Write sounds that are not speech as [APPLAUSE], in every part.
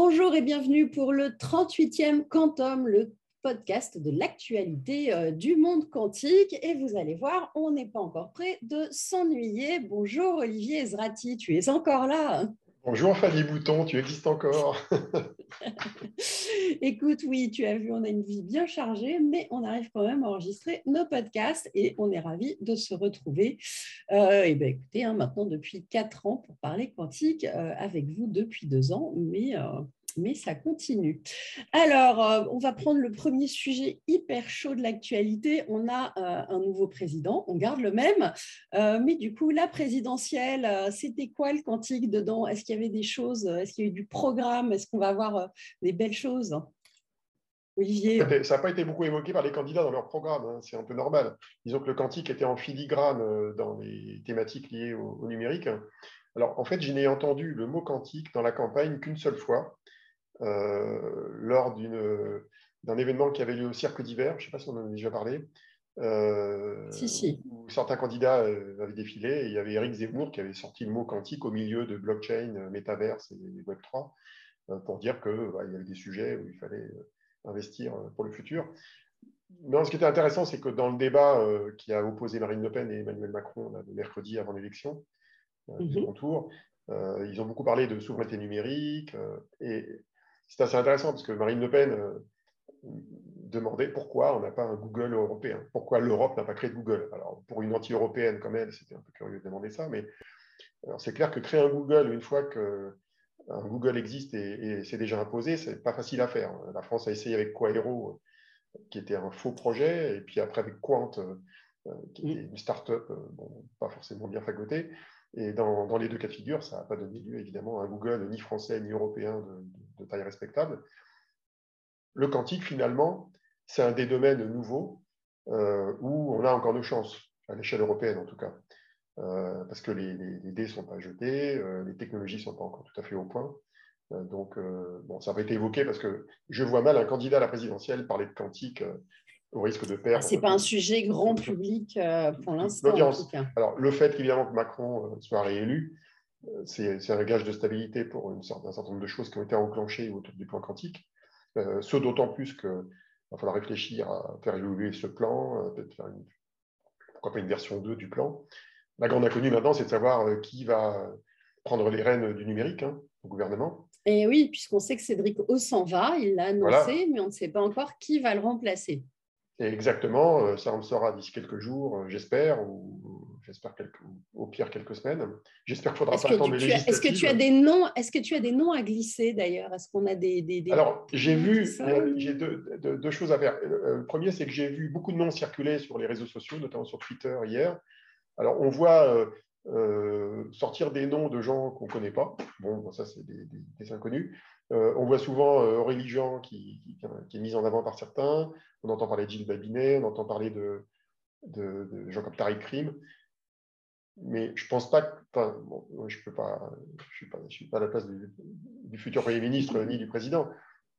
Bonjour et bienvenue pour le 38e Quantum, le podcast de l'actualité euh, du monde quantique. Et vous allez voir, on n'est pas encore prêt de s'ennuyer. Bonjour Olivier Ezrati, tu es encore là Bonjour Fanny Bouton, tu existes encore? [LAUGHS] Écoute, oui, tu as vu, on a une vie bien chargée, mais on arrive quand même à enregistrer nos podcasts et on est ravis de se retrouver. Euh, et bien écoutez, hein, maintenant depuis quatre ans pour parler quantique euh, avec vous depuis deux ans, mais euh, mais ça continue. Alors, euh, on va prendre le premier sujet hyper chaud de l'actualité. On a euh, un nouveau président, on garde le même, euh, mais du coup, la présidentielle, c'était quoi le quantique dedans? Est-ce qu'il y avait des choses? Est-ce qu'il y a eu du programme? Est-ce qu'on va avoir des belles choses? Olivier Ça n'a pas été beaucoup évoqué par les candidats dans leur programme, hein, c'est un peu normal. Disons que le quantique était en filigrane dans les thématiques liées au numérique. Alors, en fait, je n'ai entendu le mot quantique dans la campagne qu'une seule fois, lors d'un événement qui avait lieu au Cirque d'hiver, je ne sais pas si on en a déjà parlé, euh, si, où certains candidats euh, avaient défilé et il y avait Eric Zemmour qui avait sorti le mot quantique au milieu de blockchain, métaverse et Web3 pour dire qu'il bah, y avait des sujets où il fallait investir pour le futur. Mais ce qui était intéressant, c'est que dans le débat qui a opposé Marine Le Pen et Emmanuel Macron le mercredi avant l'élection, mhm. ils ont beaucoup parlé de souveraineté numérique et c'est assez intéressant parce que Marine Le Pen euh, demandait pourquoi on n'a pas un Google européen, pourquoi l'Europe n'a pas créé de Google. Alors, pour une anti-européenne comme elle, c'était un peu curieux de demander ça, mais c'est clair que créer un Google une fois que un Google existe et, c'est déjà imposé, c'est pas facile à faire. La France a essayé avec Quaero, qui était un faux projet, et puis après avec Quant, euh, qui était une start-up pas forcément bien fagotée. Et dans, les deux cas de figure, ça n'a pas donné lieu évidemment à un Google ni français ni européen de, taille respectable. Le quantique, finalement, c'est un des domaines nouveaux euh, où on a encore nos chances, à l'échelle européenne en tout cas. Euh, parce que les, dés ne sont pas jetés, euh, les technologies ne sont pas encore tout à fait au point. donc, bon, ça pas été évoqué parce que je vois mal un candidat à la présidentielle parler de quantique au risque de perdre. Ce n'est pas un sujet grand [LAUGHS] public pour l'instant. Alors, le fait évidemment que Macron soit réélu, c'est un gage de stabilité pour une sorte, un certain nombre de choses qui ont été enclenchées autour du plan quantique. ce d'autant plus qu'il va falloir réfléchir à faire évoluer ce plan, peut-être faire une, pourquoi pas une version 2 du plan. La grande inconnue maintenant, c'est de savoir qui va prendre les rênes du numérique hein, au gouvernement. Et oui, puisqu'on sait que Cédric O s'en va, il l'a annoncé, mais on ne sait pas encore qui va le remplacer. Et exactement, euh, ça en sera d'ici quelques jours, euh, j'espère, ou j'espère au pire quelques semaines. J'espère qu'il faudra pas attendre les législatives. Est-ce que tu as des noms Est-ce que tu as des noms à glisser d'ailleurs? Est-ce qu'on a des, des, Alors j'ai vu, j'ai deux, choses à faire. Euh, le premier, c'est que j'ai vu beaucoup de noms circuler sur les réseaux sociaux, notamment sur Twitter hier. Alors on voit sortir des noms de gens qu'on ne connaît pas. Bon, ça c'est des, inconnus. on voit souvent Aurélie Jean qui, est mise en avant par certains. On entend parler de Gilles Babinet, on entend parler de, Jean-Claude Tariq Krim. Mais je ne pense pas. Enfin, pas. Je ne suis, pas à la place du, futur Premier ministre ni du président.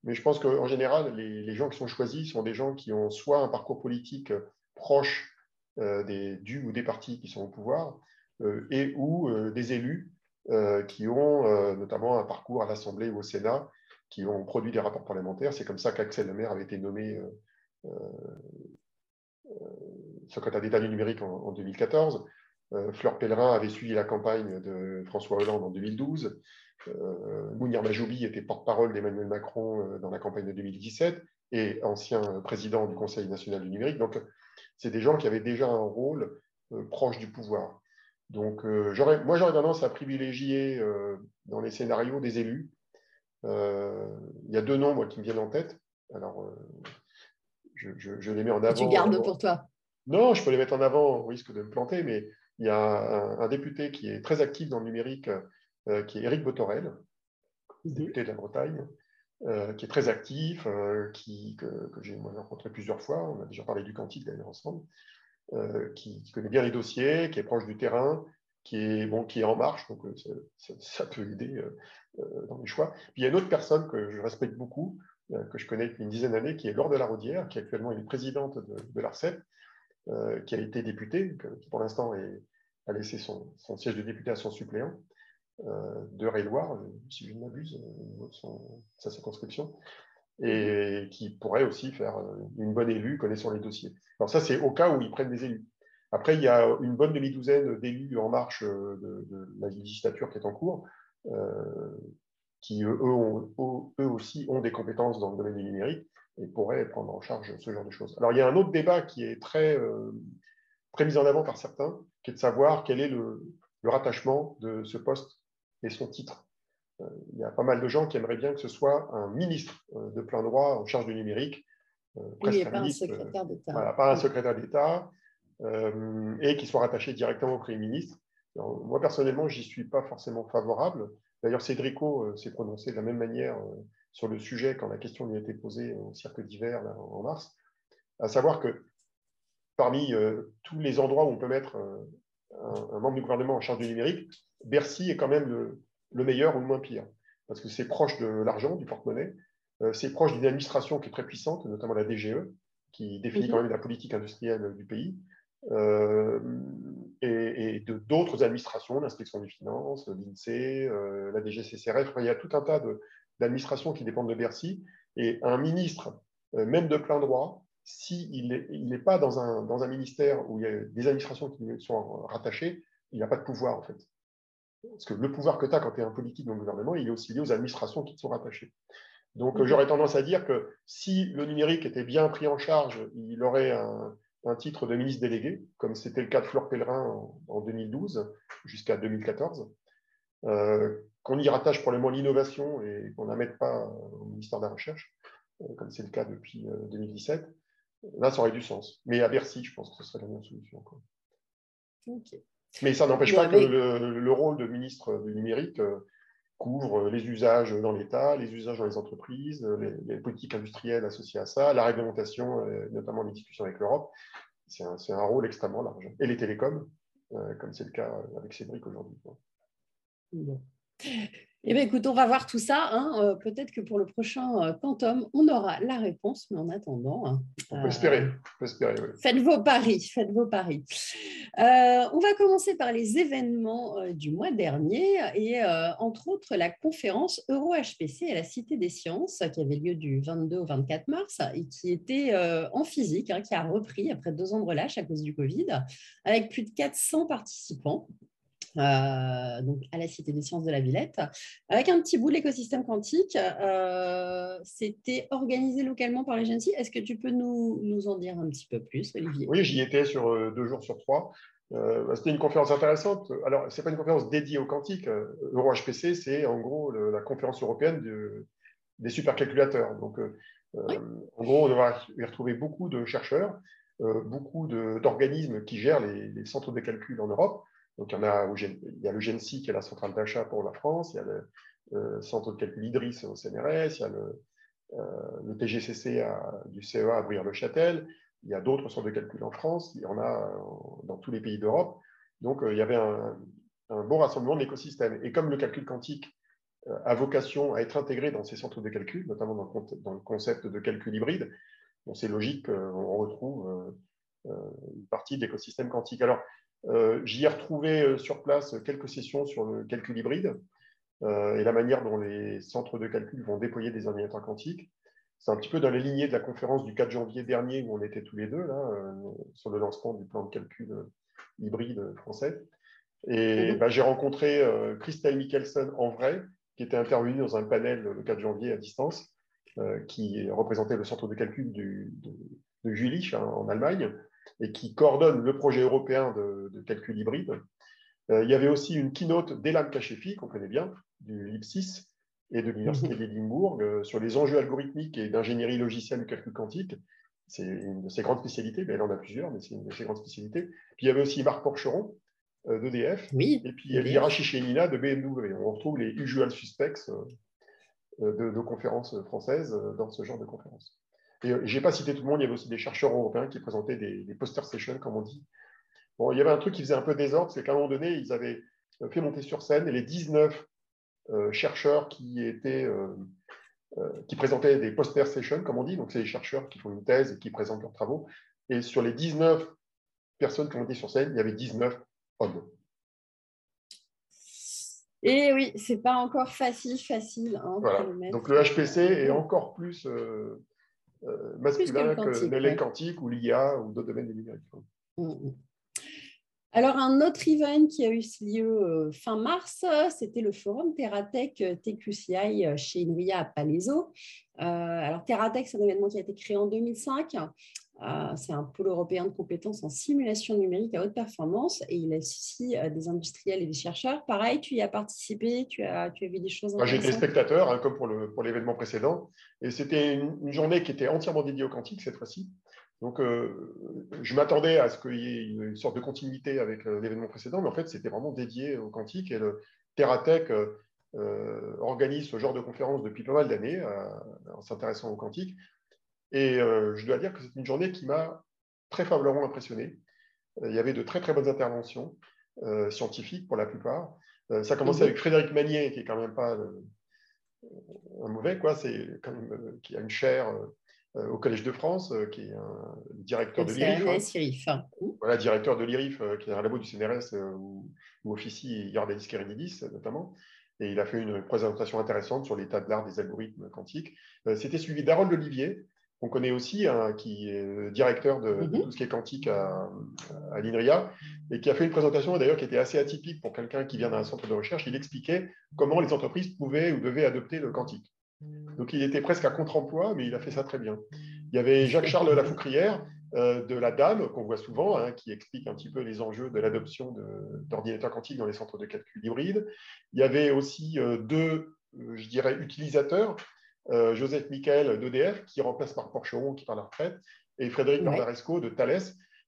Mais je pense qu'en général, les, gens qui sont choisis sont des gens qui ont soit un parcours politique proche euh, des, du ou des partis qui sont au pouvoir, euh, et ou euh, des élus qui ont notamment un parcours à l'Assemblée ou au Sénat, qui ont produit des rapports parlementaires. C'est comme ça qu'Axel Lemaire avait été nommé euh, euh, secrétaire d'État du numérique en, 2014. Euh, Fleur Pellerin avait suivi la campagne de François Hollande en 2012. Mounir Majoubi était porte-parole d'Emmanuel Macron dans la campagne de 2017 et ancien président du Conseil national du numérique. Donc, c'est des gens qui avaient déjà un rôle proche du pouvoir. Donc, moi, j'aurais tendance à privilégier dans les scénarios des élus. il y a deux noms moi, qui me viennent en tête. Alors, je, les mets en avant. Tu gardes pour toi Non, je peux les mettre en avant au risque de me planter, mais il y a un, député qui est très actif dans le numérique, euh, qui est Éric Botorel, mhm. député de la Bretagne, euh, qui est très actif, euh, qui, que, j'ai rencontré plusieurs fois, on a déjà parlé du quantique d'ailleurs ensemble, qui, connaît bien les dossiers, qui est proche du terrain, qui est, bon, qui est en marche, donc ça, peut aider dans les choix. Puis il y a une autre personne que je respecte beaucoup, euh, que je connais depuis une dizaine d'années, qui est Laure de la Rodière, qui actuellement est présidente de, l'ARCEP, euh, qui a été députée, qui pour l'instant a laissé son, siège de député à son suppléant, de Réloir, si je ne m'abuse, sa circonscription, et qui pourrait aussi faire une bonne élue connaissant les dossiers. Alors ça, c'est au cas où ils prennent des élus. Après, il y a une bonne demi-douzaine d'élus en marche de, la législature qui est en cours, qui eux, eux, aussi ont des compétences dans le domaine du numérique et pourraient prendre en charge ce genre de choses. Alors, il y a un autre débat qui est très, très mis en avant par certains, qui est de savoir quel est le, rattachement de ce poste et son titre. Euh, il y a pas mal de gens qui aimeraient bien que ce soit un ministre euh, de plein droit en charge du numérique. Euh, oui, pas un secrétaire d'État. pas un secrétaire d'État, et qui soit rattaché directement au Premier ministre. moi, personnellement, j'y suis pas forcément favorable. D'ailleurs, Cédrico s'est prononcé de la même manière sur le sujet quand la question lui a été posée au cirque d'hiver en mars, à savoir que parmi euh, tous les endroits où on peut mettre euh, un, membre du gouvernement en charge du numérique, Bercy est quand même le, meilleur ou le moins pire. Parce que c'est proche de l'argent, du porte-monnaie, euh, c'est proche d'une administration qui est très puissante, notamment la DGE, qui définit mhm. quand même la politique industrielle du pays, et, de d'autres administrations, l'inspection des finances, l'INSEE, la DGCCRF. il y a tout un tas d'administrations qui dépendent de Bercy, et un ministre, même de plein droit, s'il n'est pas dans un, dans un, ministère où il y a des administrations qui sont rattachées, il n'a pas de pouvoir, en fait. Parce que le pouvoir que tu as quand tu es un politique dans le gouvernement, il est aussi lié aux administrations qui te sont rattachées. Donc, mhm. j'aurais tendance à dire que si le numérique était bien pris en charge, il aurait un, titre de ministre délégué, comme c'était le cas de Fleur Pellerin en, 2012 jusqu'à 2014. Euh, qu'on y rattache probablement l'innovation et qu'on ne la mette pas au ministère de la Recherche, euh, comme c'est le cas depuis 2017. Euh, Là, ça aurait du sens. Mais à Bercy, je pense que ce serait la meilleure solution. Mais ça n'empêche pas que le, rôle de ministre du numérique euh, couvre les usages dans l'État, les usages dans les entreprises, les, politiques industrielles associées à ça, la réglementation, euh, notamment les discussions avec l'Europe. C'est un, rôle extrêmement large. Et les télécoms, euh, comme c'est le cas avec Cédric aujourd'hui. Eh bien, écoute, on va voir tout ça. Hein. Euh, peut-être que pour le prochain euh, Quantum, on aura la réponse, mais en attendant. Hein, on peut espérer. Faites vos paris. Faites vos paris. Euh, on va commencer par les événements du mois dernier et entre autres la conférence Euro-HPC à la Cité des Sciences qui avait lieu du 22 au 24 mars et qui était en physique, hein, qui a repris après deux ans de relâche à cause du Covid, avec plus de 400 participants. Euh, donc à la Cité des sciences de la Villette, avec un petit bout de l'écosystème quantique. Euh, c'était organisé localement par l'agence. Est-ce que tu peux nous, nous, en dire un petit peu plus, Olivier? Oui, j'y étais sur euh, deux jours sur trois. Bah, c'était une conférence intéressante. Alors, ce n'est pas une conférence dédiée au quantique. EuroHPC, c'est en gros la conférence européenne des supercalculateurs. Donc, en gros, on va y retrouver beaucoup de chercheurs, beaucoup d'organismes qui gèrent les, les, centres de calcul en Europe. Donc, il y, a, le GENSI qui est la centrale d'achat pour la France, il y a le, centre de calcul IDRIS au CNRS, il y a le, euh, TGCC du CEA à Bruyères-le-Châtel, il y a d'autres centres de calcul en France, il y en a dans tous les pays d'Europe. Donc, euh, il y avait un, bon rassemblement de l'écosystème. Et comme le calcul quantique euh, a vocation à être intégré dans ces centres de calcul, notamment dans le, concept de calcul hybride, c'est logique qu'on retrouve une partie de l'écosystème quantique. Alors, euh, j'y ai retrouvé euh, sur place quelques sessions sur le calcul hybride euh, et la manière dont les centres de calcul vont déployer des ordinateurs quantiques. C'est un petit peu dans la lignée de la conférence du 4 janvier dernier où on était tous les deux là, sur le lancement du plan de calcul hybride français. Et mhm. bah, j'ai rencontré Christelle Mikkelsen en vrai, qui était intervenue dans un panel le 4 janvier à distance, qui représentait le centre de calcul de, de Jülich hein, en Allemagne et qui coordonne le projet européen de, calcul hybride. Euh, il y avait aussi une keynote d'Elam Kachefi, qu'on connaît bien, du LIPSIS et de l'Université mhm. d'Édimbourg, euh, sur les enjeux algorithmiques et d'ingénierie logicielle du calcul quantique. C'est une de ses grandes spécialités, elle en a plusieurs, mais c'est une de ses grandes spécialités. Puis il y avait aussi Marc Porcheron euh, d'EDF, oui, et puis Elvira Chichenina de BMW. On retrouve les usual suspects de nos conférences françaises dans ce genre de conférences. Et euh, je n'ai pas cité tout le monde, il y avait aussi des chercheurs européens qui présentaient des, poster sessions, comme on dit. Bon, il y avait un truc qui faisait un peu désordre, c'est qu'à un moment donné, ils avaient euh, fait monter sur scène les 19 euh, chercheurs qui étaient qui présentaient des poster sessions, comme on dit. Donc, c'est les chercheurs qui font une thèse et qui présentent leurs travaux. Et sur les 19 personnes qui ont été sur scène, il y avait 19 hommes. Et oui, c'est pas encore facile, facile. Hein, Donc le HPC est encore plus euh, euh, masculin que, les quantiques ou l'IA ou d'autres domaines numériques. Mm, mm. Alors, un autre event qui a eu lieu euh, fin mars, c'était le forum TerraTech TQCI chez Inria à Palaiso. alors, TerraTech, c'est un événement qui a été créé en 2005 euh, c'est un pôle européen de compétences en simulation numérique à haute performance et il associe euh, des industriels et des chercheurs. Pareil, tu y as participé, tu as, tu as vu des choses J'étais spectateur, hein, comme pour l'événement précédent, et c'était une, journée qui était entièrement dédiée au quantique cette fois-ci. Donc, euh, je m'attendais à ce qu'il y ait une sorte de continuité avec l'événement précédent, mais en fait, c'était vraiment dédié au quantique et le TerraTech organise ce genre de conférence depuis pas mal d'années en s'intéressant au quantique. Et euh, je dois dire que c'est une journée qui m'a très favorablement impressionné. Euh, il y avait de très très bonnes interventions euh, scientifiques pour la plupart. ça a commencé mhm. avec Frédéric Magnier, qui est quand même pas un mauvais, quoi. C'est quand même qui a une chaire au Collège de France, qui est un directeur de l'IRIF. Hein. Voilà, directeur de l'IRIF, qui est un labo du CNRS où, où officie Yardalis Kerenidis notamment. Et il a fait une présentation intéressante sur l'état de l'art des algorithmes quantiques. C'était suivi d'Harold Olivier, on connaît aussi, hein, qui est directeur de, mhm. tout ce qui est quantique à, l'INRIA, et qui a fait une présentation d'ailleurs qui était assez atypique pour quelqu'un qui vient d'un centre de recherche. Il expliquait comment les entreprises pouvaient ou devaient adopter le quantique. Donc il était presque à contre-emploi, mais il a fait ça très bien. Il y avait Jacques-Charles Lafoucrière euh, de la DAME, qu'on voit souvent, hein, qui explique un petit peu les enjeux de l'adoption d'ordinateurs quantiques dans les centres de calcul hybrides. Il y avait aussi euh, deux, euh, je dirais, utilisateurs euh, Joseph Michael d'EDF, qui remplace Marc Porcheron, qui part à la retraite, et Frédéric ouais. de Thales,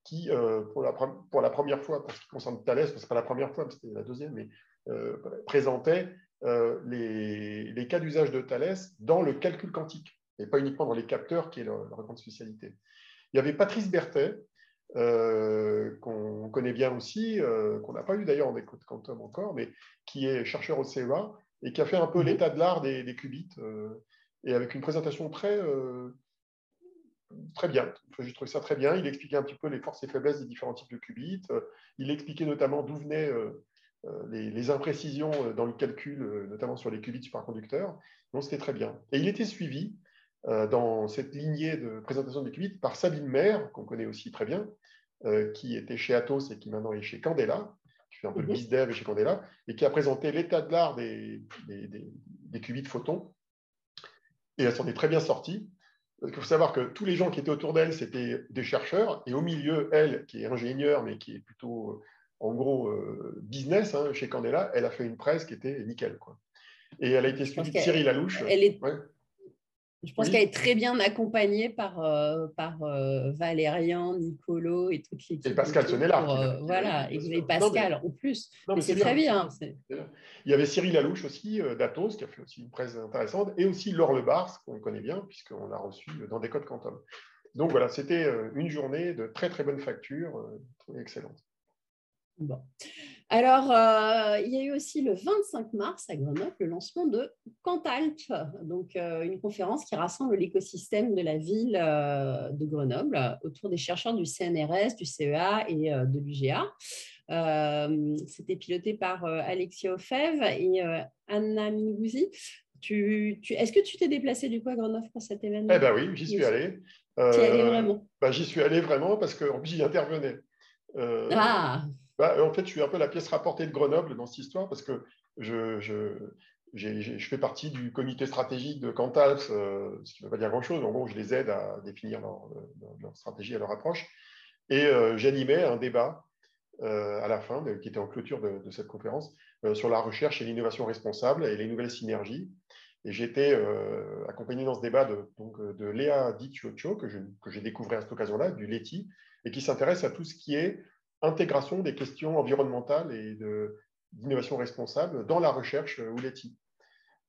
qui, euh, pour, la, pour, la, première fois, pour ce qui concerne Thales, ce n'est pas la première fois, c'était la deuxième, mais euh, présentait les, les, cas d'usage de Thales dans le calcul quantique, et pas uniquement dans les capteurs, qui est leur, grande spécialité. Il y avait Patrice Berthet, qu'on connaît bien aussi, qu'on n'a pas eu d'ailleurs en écoute quantum encore, mais qui est chercheur au CEA et qui a fait un peu mhm. l'état de l'art des, des, qubits et avec une présentation très, euh, très bien. Enfin, J'ai trouvé ça très bien. Il expliquait un petit peu les forces et faiblesses des différents types de qubits. Il expliquait notamment d'où venaient euh, euh, les, imprécisions dans le calcul, notamment sur les qubits superconducteurs. Donc, c'était très bien. Et il était suivi dans cette lignée de présentation des qubits par Sabine Maire, qu'on connaît aussi très bien, qui était chez Atos et qui maintenant est chez Candela, qui fait un peu le mm dev chez Candela, et qui a présenté l'état de l'art des, des, des, des qubits photons et elle s'en est très bien sortie. Il faut savoir que tous les gens qui étaient autour d'elle, c'était des chercheurs, et au milieu, elle, qui est ingénieure, mais qui est plutôt, euh, en gros, euh, business, hein, chez Candela, elle a fait une presse qui était nickel. Quoi. Et elle a été suivie de Cyril Alouche. Elle est, je pense qu'elle est très bien accompagée par, euh, par euh, Valérian, Nicolo et toutes les Et Pascal Sonella. Euh, voilà, et, Pascal en plus. mais, c'est très bien. Il y avait Cyril Alouche aussi, d'Atos, qui a fait aussi une presse intéressante, et aussi Laure Lebars, qu'on connaît bien, puisqu'on l'a reçu dans des codes quantum. Donc voilà, c'était une journée de très très bonne facture, excellente. Bon. Alors, euh, il y a eu aussi le 25 mars à Grenoble le lancement de Cantalp, donc euh, une conférence qui rassemble l'écosystème de la ville euh, de Grenoble autour des chercheurs du CNRS, du CEA et de l'UGA. C'était piloté par Alexia Ofev et Anna Mingouzi. Tu, Est-ce que tu t'es déplacé du coup à Grenoble pour cet événement? Eh bien oui, j'y suis allé. Tu y allé vraiment? bah, J'y suis allé vraiment parce que j'y intervenais. ah bah, en fait, je suis un peu la pièce rapportée de Grenoble dans cette histoire parce que je, fais partie du comité stratégique de Cantals, euh, ce qui ne veut pas dire grand-chose. En gros, je les aide à définir leur, stratégie et leur approche. Et euh, j'animais un débat euh, à la fin, qui était en clôture de, cette conférence, sur la recherche et l'innovation responsable et les nouvelles synergies. Et j'étais accompagné dans ce débat de, Léa Diciocho, que j'ai découvert à cette occasion-là, du LETI, et qui s'intéresse à tout ce qui est intégration des questions environnementales et d'innovation responsable dans la recherche ou l'ETI,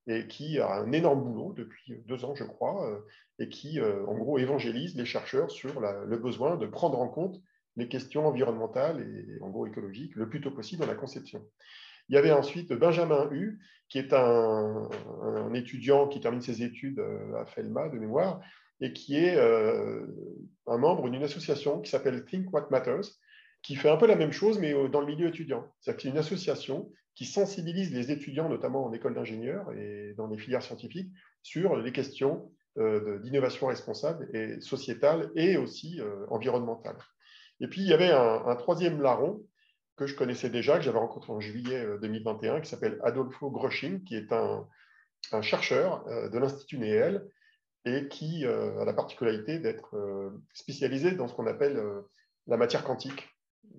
et qui a un énorme boulot depuis deux ans, je crois, euh, et qui, euh, en gros, évangélise les chercheurs sur le besoin de prendre en compte les questions environnementales et, en gros, écologiques le plus tôt possible dans la conception. Il y avait ensuite Benjamin Hu, qui est un, étudiant qui termine ses études euh, à FELMA de mémoire, et qui est un membre d'une association qui s'appelle Think What Matters, qui fait un peu la même chose, mais dans le milieu étudiant. C'est-à-dire une association qui sensibilise les étudiants, notamment en école d'ingénieurs et dans les filières scientifiques, sur les questions euh, d'innovation responsable et sociétale et aussi euh, environnementale. Et puis, il y avait un, troisième larron que je connaissais déjà, que j'avais rencontré en juillet 2021, qui s'appelle Adolfo Grosching, qui est un, chercheur de l'Institut Néel et qui a la particularité d'être spécialisé dans ce qu'on appelle la matière quantique.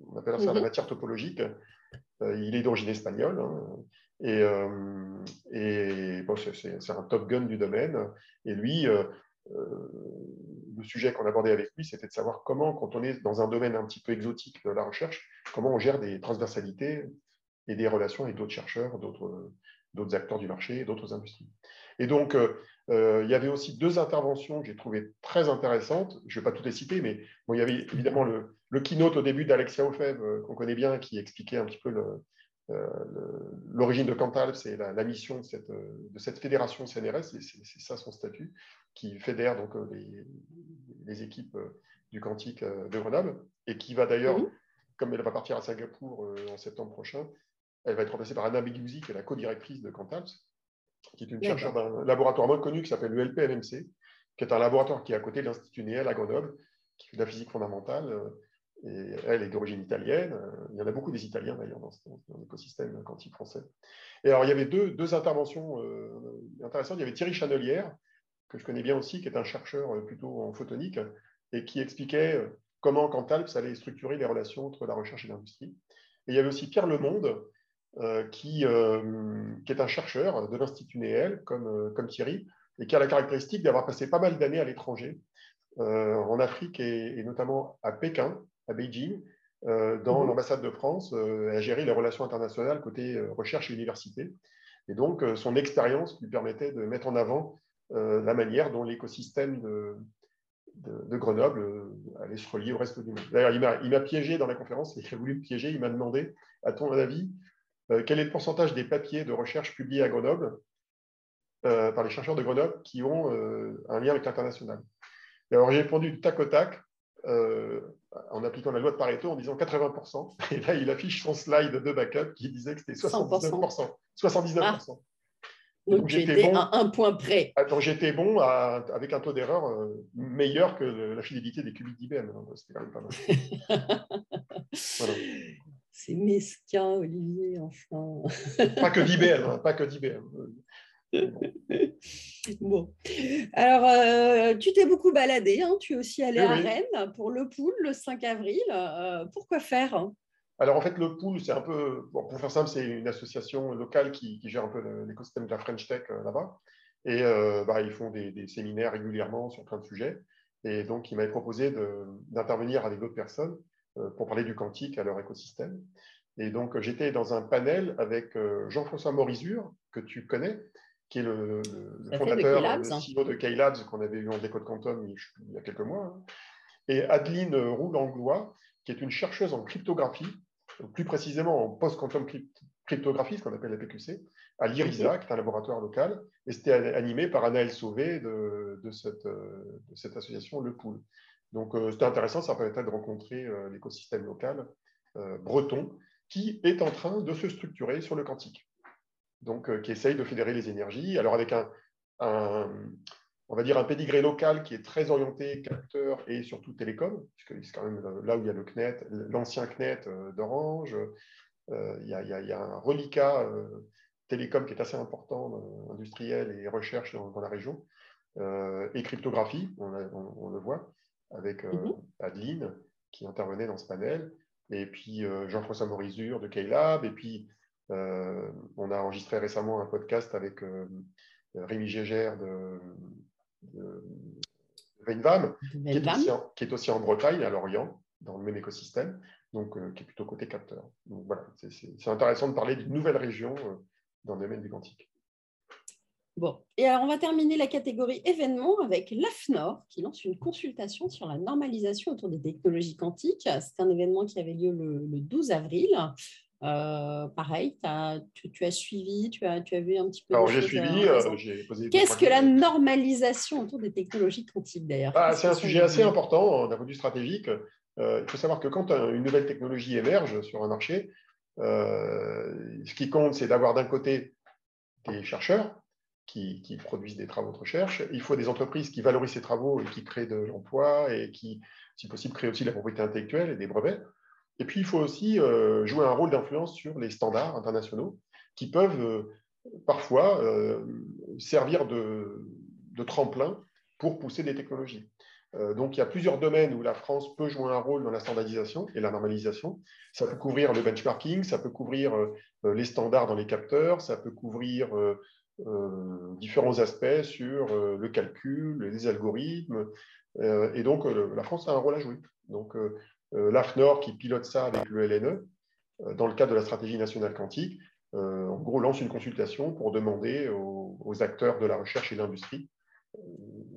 On appelle ça la mhm. matière topologique. Euh, il est d'origine espagnole. Hein. et, euh, et bon, c'est un top gun du domaine. Et lui, euh, le sujet qu'on abordait avec lui, c'était de savoir comment, quand on est dans un domaine un petit peu exotique de la recherche, comment on gère des transversalités et des relations avec d'autres chercheurs, d'autres acteurs du marché, d'autres industries. Et donc, il y avait aussi deux interventions que j'ai trouvées très intéressantes. Je ne vais pas toutes les citer, mais bon, il y avait évidemment le, le keynote au début d'Alexia Ofev, euh, qu'on connaît bien, qui expliquait un petit peu euh, l'origine de Cantal, c'est la, mission de cette, de cette fédération CNRS, c'est ça son statut, qui fédère donc euh, les, équipes du Quantique de Grenoble, et qui va d'ailleurs, comme elle va partir à Singapour en septembre prochain, elle va être remplacée par Anna Begouzi, qui est la co-directrice de Cantal, qui est une chercheure d'un laboratoire moins connu qui s'appelle le LPLMC, qui est un laboratoire qui est à côté de l'Institut Néel à Grenoble, qui fait de la physique fondamentale, et elle est d'origine italienne. Euh, il y en a beaucoup des Italiens d'ailleurs dans, l'écosystème quantique français. Et alors, il y avait deux, deux interventions euh, intéressantes. Il y avait Thierry Chanelière, que je connais bien aussi, qui est un chercheur euh, plutôt en photonique, et qui expliquait comment Cantalps allait structurer les relations entre la recherche et l'industrie. Et il y avait aussi Pierre Lemonde, qui, qui, est un chercheur de l'Institut Néel, comme, comme Thierry, et qui a la caractéristique d'avoir passé pas mal d'années à l'étranger, en Afrique et, notamment à Pékin, à Beijing, euh, dans mhm. l'ambassade de France, euh, à gérer les relations internationales côté euh, recherche et université. Et donc, son expérience lui permettait de mettre en avant la manière dont l'écosystème de, de, Grenoble allait se relier au reste du monde. D'ailleurs, il m'a piégé dans la conférence, il a voulu me piéger, il m'a demandé, à ton avis, quel est le pourcentage des papiers de recherche publiés à Grenoble par les chercheurs de Grenoble qui ont un lien avec l'international? Alors, j'ai répondu du tac au tac, euh, en appliquant la loi de Pareto en disant 80%. [LAUGHS] Et là, il affiche son slide de backup qui disait que c'était 79%. 79%. Ah. Donc, j'étais bon, à un point près. Donc j'étais bon avec un taux d'erreur euh, meilleur que la fidélité des qubits d'IBM. Hein, c'était quand même pas mal. [LAUGHS] C'est mesquin, Olivier, enfin. [LAUGHS] pas que d'IBM, hein, pas que d'IBM. [LAUGHS] bon. Alors, euh, tu t'es beaucoup baladé. Hein. Tu es aussi allé à Rennes pour le pool le 5 avril. Euh, pourquoi faire Alors, en fait, le pool, c'est un peu, pour faire simple, c'est une association locale qui, gère un peu l'écosystème de la French Tech euh, là-bas. Et bah, ils font des, séminaires régulièrement sur plein de sujets. Et donc, il m'avait proposé d'intervenir avec d'autres personnes pour parler du quantique à leur écosystème. Et donc, j'étais dans un panel avec Jean-François Morizur, que tu connais, qui est le, fondateur, le CEO de K-Labs qu'on avait eu en décode quantum il y a quelques mois, hein. et Adeline Roux-Langlois, qui est une chercheuse en cryptographie, plus précisément en post-quantum cryptographie, ce qu'on appelle la PQC, à l'IRISA, qui est un laboratoire local, et c'était animé par Anaël Sauvé de, de, cette, de, cette, association Le Pool. Donc euh, c'était intéressant, ça permettait de rencontrer euh, l'écosystème local euh, breton, qui est en train de se structurer sur le quantique donc, qui essaye de fédérer les énergies. Alors, avec un, on va dire un pédigré local qui est très orienté capteur et surtout télécom, puisque c'est quand même là où il y a le CNET, l'ancien CNET d'Orange. Euh, il, y a, un reliquat télécom qui est assez important, industriel et recherche dans, la région, et cryptographie, on, le voit, avec mm-hmm. Adeline qui intervenait dans ce panel, et puis Jean-François Morizur de Keylab, et puis euh, on a enregistré récemment un podcast avec euh, Rémi Gégère de, de Veinvam, qui, est aussi en Bretagne, à Lorient, dans le même écosystème, donc euh, qui est plutôt côté capteur. Donc voilà, c'est intéressant de parler d'une nouvelle région dans le domaine du quantique. Bon, et alors on va terminer la catégorie événements avec l'AFNOR qui lance une consultation sur la normalisation autour des technologies quantiques. C'est un événement qui avait lieu le, le 12 avril. Euh, pareil, tu, as suivi, tu as, tu as vu un petit peu. Alors j'ai suivi, euh, j'ai posé. Qu'est-ce que la normalisation autour des technologies quantiques d'ailleurs? Ah, C'est un sujet assez important d'un point de vue stratégique. Euh, il faut savoir que quand une nouvelle technologie émerge sur un marché, ce qui compte, c'est d'avoir d'un côté des chercheurs qui, produisent des travaux de recherche. Il faut des entreprises qui valorisent ces travaux et qui créent de l'emploi et qui, si possible, créent aussi la propriété intellectuelle et des brevets. Et puis, il faut aussi jouer un rôle d'influence sur les standards internationaux qui peuvent parfois servir de, de tremplin pour pousser des technologies. Euh, donc, il y a plusieurs domaines où la France peut jouer un rôle dans la standardisation et la normalisation. Ça peut couvrir le benchmarking, ça peut couvrir euh, les standards dans les capteurs, ça peut couvrir euh, différents aspects sur le calcul, les algorithmes. et donc, la France a un rôle à jouer. Donc, l'AFNOR qui pilote ça avec le LNE, dans le cadre de la stratégie nationale quantique, en gros, lance une consultation pour demander aux acteurs de la recherche et de l'industrie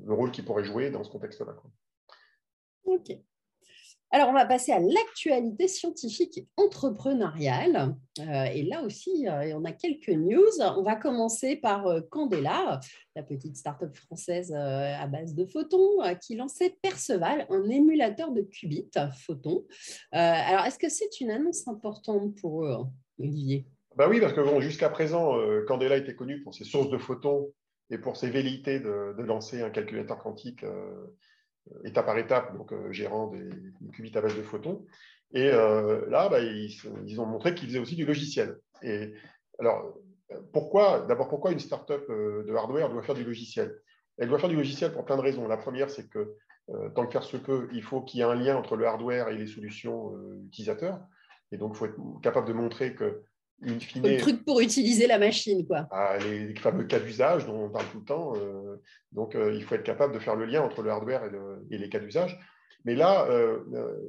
le rôle qu'il pourrait jouer dans ce contexte-là. OK. Alors, on va passer à l'actualité scientifique et entrepreneuriale. Euh, et là aussi, euh, on a quelques news. On va commencer par euh, Candela, la petite start-up française à base de photons, qui lançait Perceval, un émulateur de qubits photons. alors, est-ce que c'est une annonce importante pour Olivier? Bah Oui, parce que jusqu'à présent, Candela était connu pour ses sources de photons et pour ses velléités de, lancer un calculateur quantique étape par étape, donc euh, gérant des, qubits à base de photons. Et euh, là, bah, ils, ont montré qu'ils faisaient aussi du logiciel. Et alors, pourquoi D'abord, pourquoi une startup de hardware doit faire du logiciel? Elle doit faire du logiciel pour plein de raisons. La première, c'est que tant que faire se peut, il faut qu'il y ait un lien entre le hardware et les solutions utilisateurs. Et donc, il faut être capable de montrer que le truc pour utiliser la machine, quoi. Ah, les, fameux cas d'usage dont on parle tout le temps. Euh, donc, euh, il faut être capable de faire le lien entre le hardware et, les cas d'usage. Mais là, euh,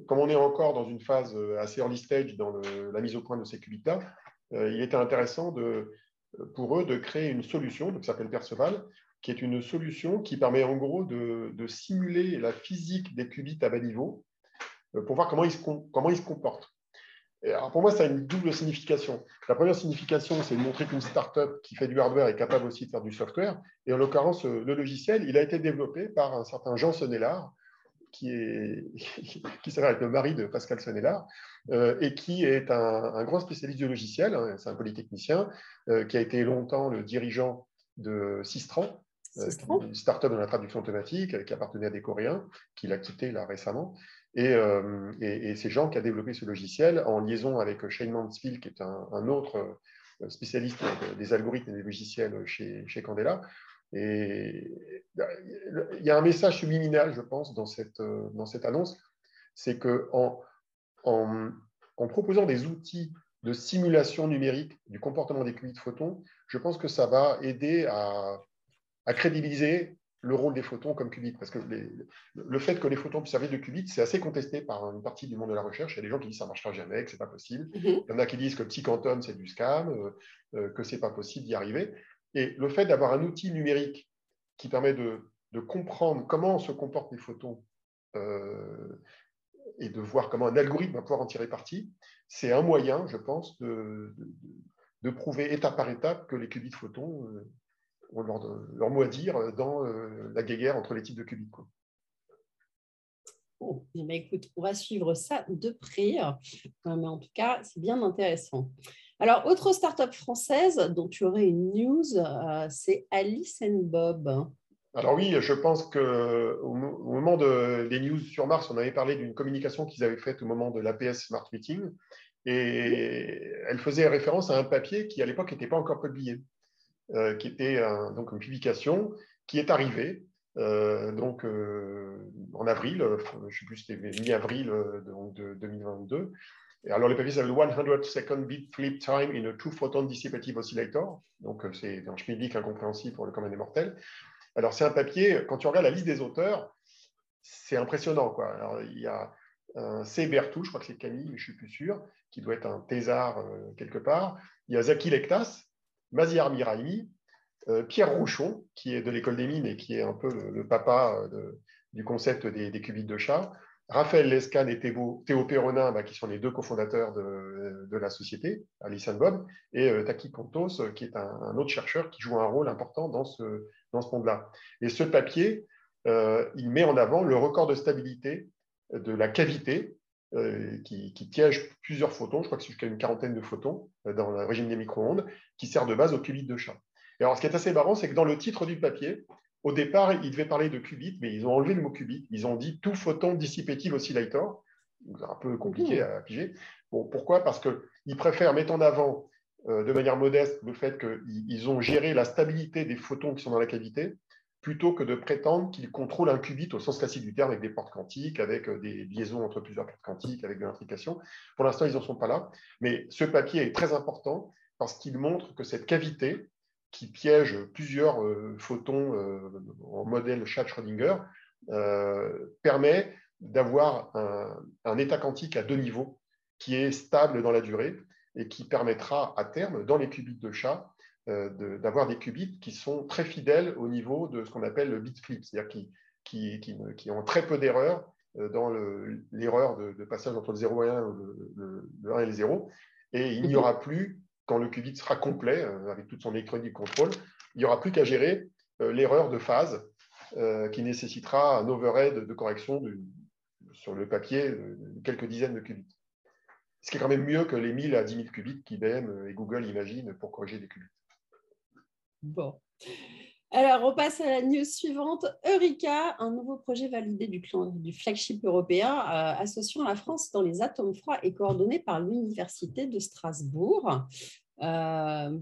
comme on est encore dans une phase assez early stage dans la mise au point de ces qubits-là, il était intéressant de, pour eux de créer une solution qui s'appelle Perceval, qui est une solution qui permet en gros de, de simuler la physique des qubits à bas niveau pour voir comment ils se, comment ils se comportent pour moi, ça a une double signification. La première signification, c'est de montrer qu'une startup qui fait du hardware est capable aussi de faire du software. Et en l'occurrence, euh, le logiciel, il a été développé par un certain Jean Sonnellard, qui, est, [LAUGHS] qui s'avère être le mari de Pascal Sonnellard, euh, et qui est un, grand spécialiste du logiciel. Hein, c'est un polytechnicien euh, qui a été longtemps le dirigeant de Sistran, une startup dans la traduction automatique qui appartenait à des Coréens, qu'il a quitté là récemment. Euh, et, c'est Jean qui a développé ce logiciel en liaison avec Shane Mansfield, qui est un, autre euh, spécialiste des algorithmes et des logiciels chez, Candela. Et il y a un message subliminal, je pense, dans cette, cette annonce, c'est qu'en en, proposant des outils de simulation numérique du comportement des qubits de photons, je pense que ça va aider à crédibiliser le rôle des photons comme qubits. Parce que le fait que les photons puissent servir de qubits, c'est assez contesté par une partie du monde de la recherche. Il y a des gens qui disent que ça ne marchera jamais, que ce n'est pas possible. Mhm. Il y en a qui disent que petit quantum, c'est du scam, euh, euh, que ce n'est pas possible d'y arriver. Et le fait d'avoir un outil numérique qui permet de, comprendre comment se comportent les photons euh, et de voir comment un algorithme va pouvoir en tirer parti, c'est un moyen, je pense, de, de, prouver étape par étape que les qubits de photons ont leur, mot à dire dans euh, la guéguerre entre les types de qubits. Bon, eh ben, écoute, on va suivre ça de près, euh, mais en tout cas, c'est bien intéressant. Alors, autre start-up française dont tu aurais une news, euh, c'est Alice and Bob. Alors oui, je pense qu'au moment des news sur Mars, on avait parlé d'une communication qu'ils avaient faite au moment de l'APS Smart Meeting, et elle faisait référence à un papier qui, à l'époque, n'était pas encore publié. Euh, qui était donc une publication qui est arrivée euh, donc, euh, en avril, je ne sais plus, c'était mi-avril de, 2022. Et alors, le papier s'appelle 100 Second Bit Flip Time in a Two Photon Dissipative Oscillator. Donc, c'est un schmilblick incompréhensible pour le commun des mortels. Alors, c'est un papier, quand tu regardes la liste des auteurs, c'est impressionnant. Quoi. Alors, il y a un C. Bertou, je crois que c'est Camille, mais je ne suis plus sûr, qui doit être un thésard quelque part. Il y a Zaki Lektas, Maziar Miraimi, euh, Pierre Rouchon, qui est de l'école des mines et qui est un peu le, papa euh, du concept des, des, qubits de chat, Raphaël Lescan et Théo, Théo Perronin, bah, qui sont les deux cofondateurs de, la société, Alice Bob, et euh, Taki Kontos, qui est un, autre chercheur qui joue un rôle important dans ce, dans ce monde-là. Et ce papier, il met en avant le record de stabilité de la cavité qui, qui, piège plusieurs photons, je crois que c'est jusqu'à une quarantaine de photons dans le régime des micro-ondes, qui sert de base au qubit de chat. Et alors, ce qui est assez marrant, c'est que dans le titre du papier, au départ, ils devaient parler de qubit, mais ils ont enlevé le mot qubit. Ils ont dit tout photon dissipative oscillator. C'est un peu compliqué à piger. Bon, pourquoi? Parce qu'ils préfèrent mettre en avant euh, de manière modeste le fait qu'ils ont géré la stabilité des photons qui sont dans la cavité, plutôt que de prétendre qu'ils contrôlent un qubit au sens classique du terme, avec des portes quantiques, avec euh, des liaisons entre plusieurs portes quantiques, avec de l'intrication. Pour l'instant, ils n'en sont pas là. Mais ce papier est très important parce qu'il montre que cette cavité, qui piège plusieurs euh, photons en modèle Schrödinger, permet d'avoir un, état quantique à deux niveaux qui est stable dans la durée et qui permettra à terme, dans les qubits de chat, euh, d'avoir des qubits qui sont très fidèles au niveau de ce qu'on appelle le bit flip, c'est-à-dire qui, ont très peu d'erreurs euh, dans l'erreur de, passage entre le 0 et 1, le, le, 1 et le 0. Et il n'y aura plus, quand le qubit sera complet, euh, avec toute son électronique de contrôle, il n'y aura plus qu'à gérer l'erreur de phase qui nécessitera un overhead de correction sur le papier de quelques dizaines de qubits. Ce qui est quand même mieux que les 1000 à 10 000 qubits qu'IBM et Google imaginent pour corriger des qubits. Bon. Alors, on passe à la news suivante. Eureka, un nouveau projet validé du, du flagship européen euh, associant la France dans les atomes froids et coordonné par l'Université de Strasbourg. Euh,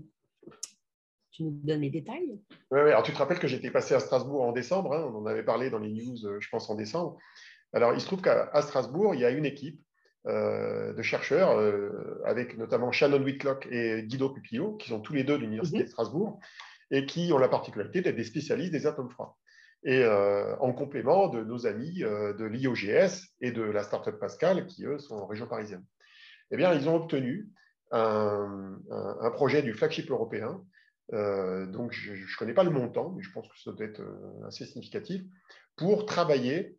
tu nous donnes les détails? Oui, alors tu te rappelles que j'étais passé à Strasbourg en décembre. Hein, on en avait parlé dans les news, euh, je pense, en décembre. Alors, il se trouve qu'à Strasbourg, il y a une équipe de chercheurs, euh, avec notamment Shannon Whitlock et Guido Pupillo, qui sont tous les deux de l'Université mhm. de Strasbourg, et qui ont la particularité d'être des spécialistes des atomes froids. Et euh, en complément de nos amis de l'IOGS et de la startup Pascal, qui eux sont en région parisienne. Eh bien, ils ont obtenu un, projet du flagship européen. donc, je ne connais pas le montant, mais je pense que ça doit être assez significatif, pour travailler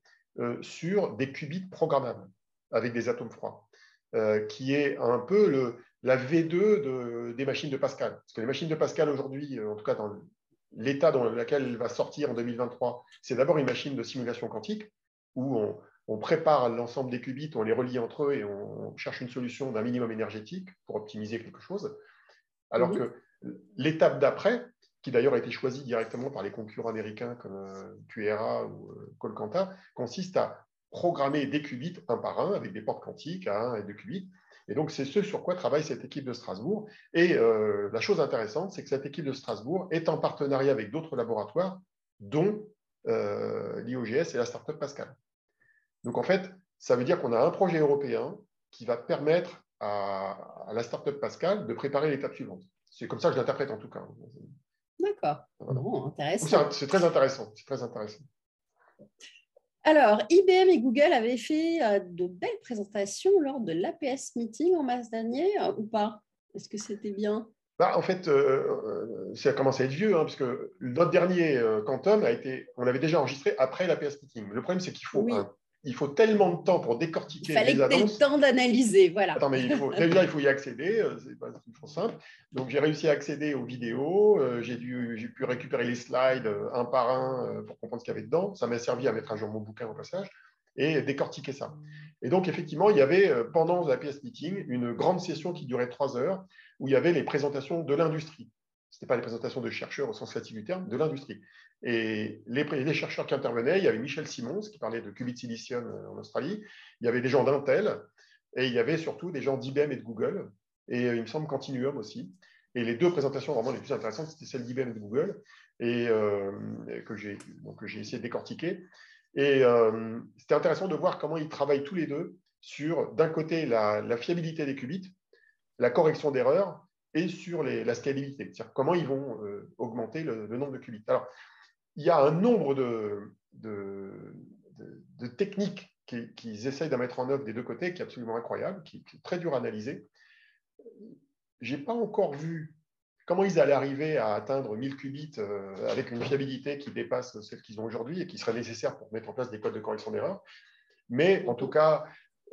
sur des qubits programmables avec des atomes froids, euh, qui est un peu le, la V2 de, des machines de Pascal. Parce que les machines de Pascal aujourd'hui, euh, en tout cas dans l'état dans lequel elle va sortir en 2023, c'est d'abord une machine de simulation quantique où on, prépare l'ensemble des qubits, on les relie entre eux et on cherche une solution d'un minimum énergétique pour optimiser quelque chose. Alors que l'étape d'après, qui d'ailleurs a été choisie directement par les concurrents américains comme euh, QRA ou Colcanta, consiste à programmer des qubits un par un avec des portes quantiques à 1 et 2 qubits. Et donc, c'est ce sur quoi travaille cette équipe de Strasbourg. Et euh, la chose intéressante, c'est que cette équipe de Strasbourg est en partenariat avec d'autres laboratoires, dont euh, l'IOGS et la startup Pascal. Donc, en fait, ça veut dire qu'on a un projet européen qui va permettre à, la startup Pascal de préparer l'étape suivante. C'est comme ça que je l'interprète en tout cas. D'accord. intéressant. C'est très intéressant. C'est très intéressant. Alors, IBM et Google avaient fait euh, de belles présentations lors de l'APS Meeting en mars dernier, euh, ou pas? Est-ce que c'était bien? Bah, en fait, euh, ça commencé à être vieux, hein, puisque notre dernier Quantum a été, on l'avait déjà enregistré après l'APS Meeting. Le problème, c'est qu'il faut il faut tellement de temps pour décortiquer les annonces. Il fallait le temps d'analyser, voilà. Attends, mais il faut, [LAUGHS] déjà, il faut y accéder, euh, c'est pas une chose simple. Donc, j'ai réussi à accéder aux vidéos, euh, j'ai pu récupérer les slides euh, un par un pour comprendre ce qu'il y avait dedans. Ça m'a servi à mettre à jour mon bouquin au passage et décortiquer ça. Et donc, effectivement, il y avait, pendant la PS Meeting, une grande session qui durait trois heures, où il y avait les présentations de l'industrie. Ce n'était pas les présentations de chercheurs au sens classique du terme, de l'industrie. Et les, chercheurs qui intervenaient, il y avait Michel Simons qui parlait de qubit silicium euh, en Australie, il y avait des gens d'Intel, et il y avait surtout des gens d'IBM et de Google, et euh, il me semble Continuum aussi. Et les deux présentations vraiment les plus intéressantes, c'était celle d'IBM et de Google, et euh, que j'ai essayé de décortiquer. Et c'était intéressant de voir comment ils travaillent tous les deux sur, d'un côté, la, fiabilité des qubits, la correction d'erreurs, sur la scalabilité, c'est-à-dire comment ils vont augmenter le, nombre de qubits. Alors, il y a un nombre de, techniques qu'ils essayent de mettre en œuvre des deux côtés qui est absolument incroyable, qui, est très dur à analyser. Je n'ai pas encore vu comment ils allaient arriver à atteindre 1000 qubits euh, avec une fiabilité qui dépasse celle qu'ils ont aujourd'hui et qui serait nécessaire pour mettre en place des codes de correction d'erreur. Mais en tout cas,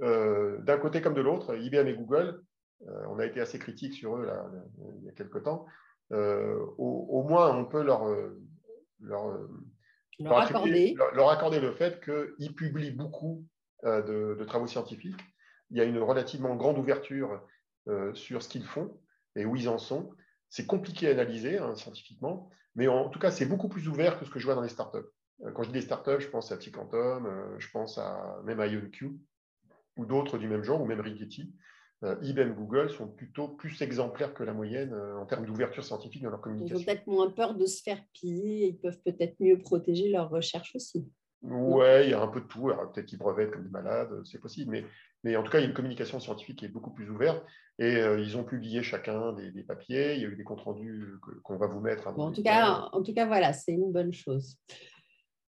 euh, d'un côté comme de l'autre, IBM et Google, euh, on a été assez critiques sur eux il y a quelque temps, au, moins on peut leur, leur, leur, accorder. le fait qu'ils publient beaucoup euh, de, travaux scientifiques il y a une relativement grande ouverture sur ce qu'ils font et où ils en sont. C'est compliqué à analyser hein, scientifiquement, mais en tout cas, c'est beaucoup plus ouvert que ce que je vois dans les startups. Quand je dis des startups, je pense à T-Quantum, je pense à même à IonQ ou d'autres du même genre, ou même Rigetti. Euh, IBM, Google sont plutôt plus exemplaires que la moyenne euh, en termes d'ouverture scientifique dans leur communication. Ils ont peut-être moins peur de se faire piller, ils peuvent peut-être mieux protéger leurs recherches aussi. Ouais, il y a un peu de tout. Peut-être qu'ils brevettent comme des malades, c'est possible. Mais, mais en tout cas, il y a une communication scientifique qui est beaucoup plus ouverte. Et euh, ils ont publié chacun des, des, Il y a eu des comptes rendus qu'on va vous mettre. en, tout cas, en tout cas, voilà, c'est une bonne chose.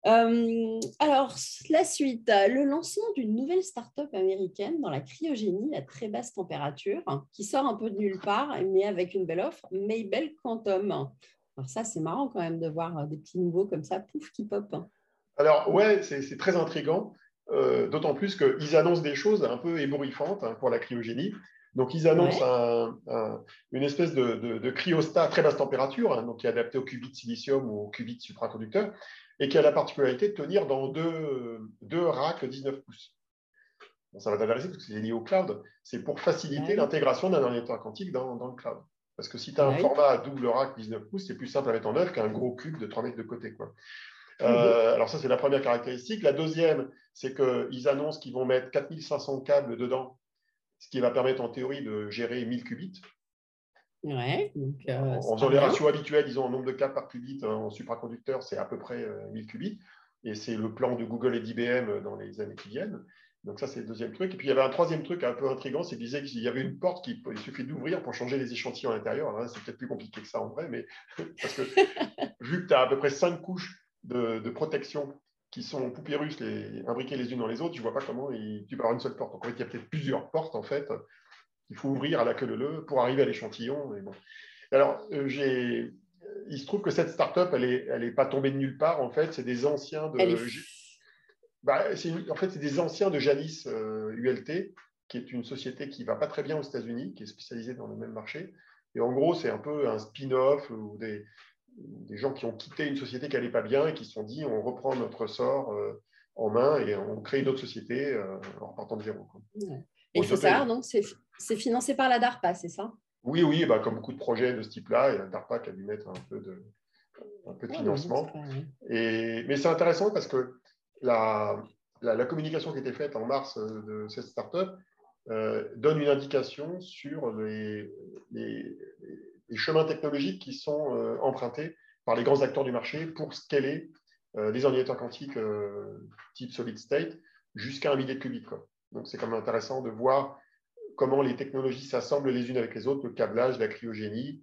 Euh, alors, la suite, le lancement d'une nouvelle start-up américaine dans la cryogénie à très basse température, qui sort un peu de nulle part, mais avec une belle offre, Maybell Quantum. Alors ça, c'est marrant quand même de voir des petits nouveaux comme ça, pouf, qui pop. Alors, ouais, c'est très intriguant, euh, d'autant plus qu'ils annoncent des choses un peu ébouriffantes hein, pour la cryogénie. Donc, ils annoncent une espèce de, cryostat à très basse température, hein, donc qui est adapté au qubit de silicium ou au qubit de supraconducteur, et qui a la particularité de tenir dans deux, deux racks 19 pouces. ça va t'intéresser parce que c'est lié au cloud. C'est pour faciliter l'intégration d'un ordinateur quantique dans, le cloud. Parce que si tu as un format double rack 19 pouces, c'est plus simple à mettre en œuvre qu'un gros cube de 3 mètres de côté. Quoi. Euh, alors ça, c'est la première caractéristique. La deuxième, c'est qu'ils annoncent qu'ils vont mettre 4500 câbles dedans, ce qui va permettre en théorie de gérer 1000 qubits. Ouais, euh, en faisant les ratios habituels, disons, en nombre de câbles par qubit hein, en supraconducteur, c'est à peu près 1000 euh, qubits. Et c'est le plan de Google et d'IBM dans les années qui viennent. Donc ça, c'est le deuxième truc. Et puis, il y avait un troisième truc un peu intriguant, c'est qu'il disait qu'il y avait une porte qu'il suffit d'ouvrir pour changer les échantillons à l'intérieur. c'est peut-être plus compliqué que ça en vrai, mais [LAUGHS] parce que [LAUGHS] vu que tu as à peu près cinq couches de, protection qui sont poupées russes les, imbriquées les unes dans les autres, je ne vois pas comment tu peux avoir une seule porte. Donc, en fait, il y a peut-être plusieurs portes, en fait, il faut ouvrir à la queue leu pour arriver à l'échantillon. Bon. Alors, euh, j'ai, il se trouve que cette start-up, elle n'est elle est pas tombée de nulle part. En fait, c'est des anciens de. Bah, en fait, c'est des anciens de Janis ULT, euh, qui est une société qui ne va pas très bien aux États-Unis, qui est spécialisée dans le même marché. Et en gros, c'est un peu un spin-off ou des, des, gens qui ont quitté une société qui n'allait pas bien et qui se sont dit on reprend notre sort euh, en main et on crée une autre société en repartant de zéro. Il faut savoir, donc, c'est financé par la DARPA, c'est ça? Oui, oui, bah, comme beaucoup de projets de ce type-là, et la DARPA qui a dû mettre un peu de, un peu de financement. et, mais c'est intéressant parce que la, la, communication qui a été faite en mars euh, de cette startup euh, donne une indication sur les, les, chemins technologiques qui sont euh, empruntés par les grands acteurs du marché pour scaler les ordinateurs quantiques type solid state jusqu'à un millier de qubits. Quoi. Donc, c'est quand même intéressant de voir comment les technologies s'assemblent les unes avec les autres, le câblage, la cryogénie,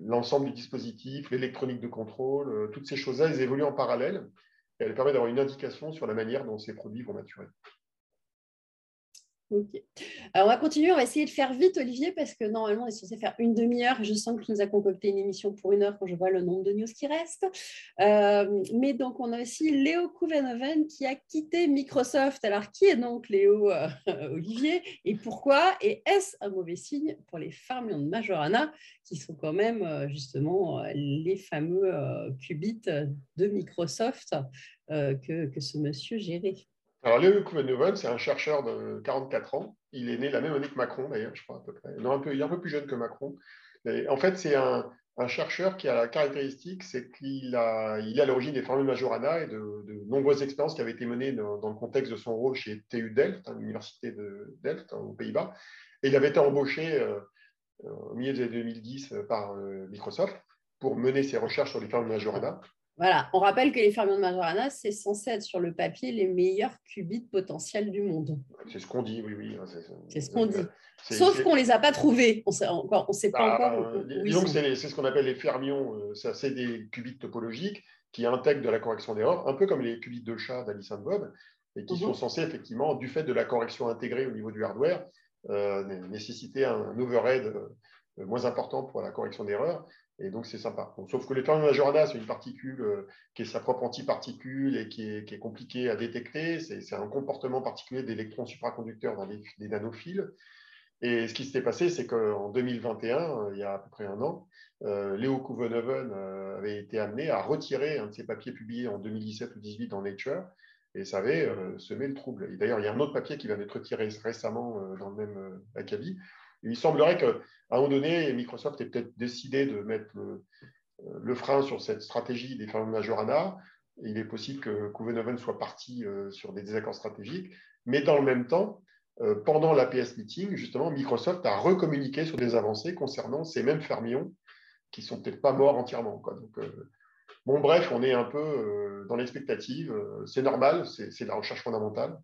l'ensemble du dispositif, l'électronique de contrôle, euh, toutes ces choses-là, elles évoluent en parallèle et elles permettent d'avoir une indication sur la manière dont ces produits vont maturer. Ok. Alors, on va continuer. On va essayer de faire vite, Olivier, parce que normalement, on est censé faire une demi-heure. Je sens que tu nous as concocté une émission pour une heure quand je vois le nombre de news qui restent. Euh, mais donc, on a aussi Léo Kouvenhoven qui a quitté Microsoft. Alors, qui est donc Léo euh, [LAUGHS] Olivier et pourquoi Et est-ce un mauvais signe pour les fermions de Majorana, qui sont quand même euh, justement les fameux qubits de Microsoft que, que ce monsieur gérait? Alors, Léo Kouvenhoven, c'est un chercheur de 44 ans. Il est né la même année que Macron, d'ailleurs, je crois, à peu près. Non, un peu, il est un peu plus jeune que Macron. en fait, c'est un, chercheur qui a la caractéristique, c'est qu'il a, il est à l'origine des formules Majorana et de, nombreuses expériences qui avaient été menées dans, le contexte de son rôle chez TU Delft, hein, l'université de Delft, hein, aux Pays-Bas. Et il avait été embauché euh, au milieu des années 2010 par euh, Microsoft pour mener ses recherches sur les formules Majorana. Voilà, on rappelle que les fermions de Majorana, c'est censé être sur le papier les meilleurs qubits potentiels du monde. C'est ce qu'on dit, oui, oui. C'est ce qu'on dit. Sauf qu'on ne les a pas trouvés. On ne sait pas bah, encore. Euh, disons que c'est ce qu'on appelle les fermions. Euh, c'est des qubits topologiques qui intègrent de la correction d'erreur, un peu comme les qubits de chat d'Alice Bob, et qui sont mhm. censés, effectivement, du fait de la correction intégrée au niveau du hardware, euh, nécessiter un overhead moins important pour la correction d'erreur. Et donc, c'est sympa. sauf que l'étoile Majorana, c'est une particule euh, qui est sa propre antiparticule et qui est, compliquée à détecter. C'est un comportement particulier d'électrons supraconducteurs dans des, nanophiles. Et ce qui s'était passé, c'est qu'en 2021, euh, il y a à peu près un an, euh, Léo Kouvenhoven avait été amené à retirer un de ses papiers publiés en 2017 ou 2018 dans Nature. et ça avait semé le trouble. d'ailleurs, il y a un autre papier qui vient d'être tiré récemment dans le même acabit. Il semblerait qu'à un moment donné, Microsoft ait peut-être décidé de mettre le, frein sur cette stratégie des fameux Majorana. Il est possible que Covenant soit parti sur des désaccords stratégiques, mais dans le même temps, pendant la PS Meeting, justement, Microsoft a recommuniqué sur des avancées concernant ces mêmes fermions qui sont peut-être pas morts entièrement. Donc, Bon, bref, on est un peu euh, dans l'expectative. Euh, c'est normal, c'est la recherche fondamentale.